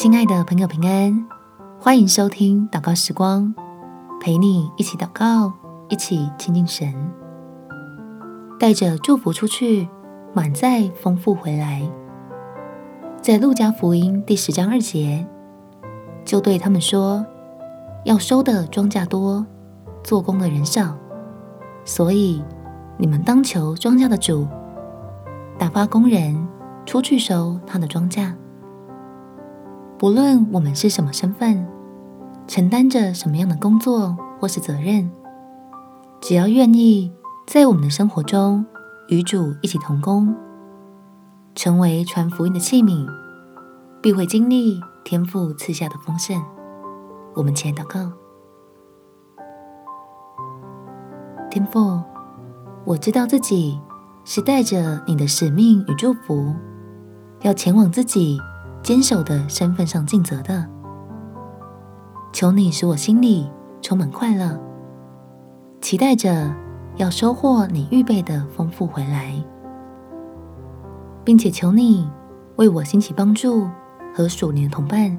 亲爱的朋友，平安，欢迎收听祷告时光，陪你一起祷告，一起亲近神，带着祝福出去，满载丰富回来。在路加福音第十章二节，就对他们说：“要收的庄稼多，做工的人少，所以你们当求庄稼的主，打发工人出去收他的庄稼。”不论我们是什么身份，承担着什么样的工作或是责任，只要愿意在我们的生活中与主一起同工，成为传福音的器皿，必会经历天父赐下的丰盛。我们前祷告：天父，我知道自己是带着你的使命与祝福，要前往自己。坚守的身份上尽责的，求你使我心里充满快乐，期待着要收获你预备的丰富回来，并且求你为我兴起帮助和属灵同伴，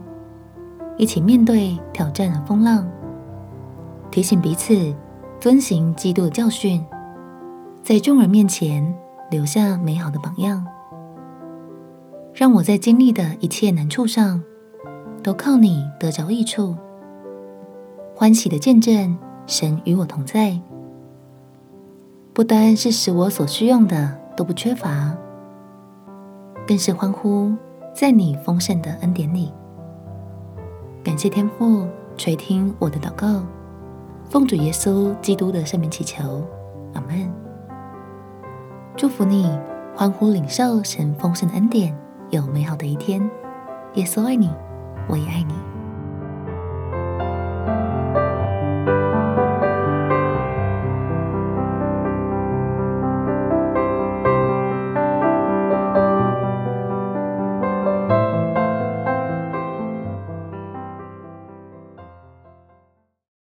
一起面对挑战和风浪，提醒彼此遵行基督的教训，在众人面前留下美好的榜样。让我在经历的一切难处上，都靠你得着益处，欢喜的见证神与我同在，不单是使我所需用的都不缺乏，更是欢呼在你丰盛的恩典里。感谢天父垂听我的祷告，奉主耶稣基督的圣名祈求，阿门。祝福你，欢呼领受神丰盛的恩典。有美好的一天，耶稣爱你，我也爱你。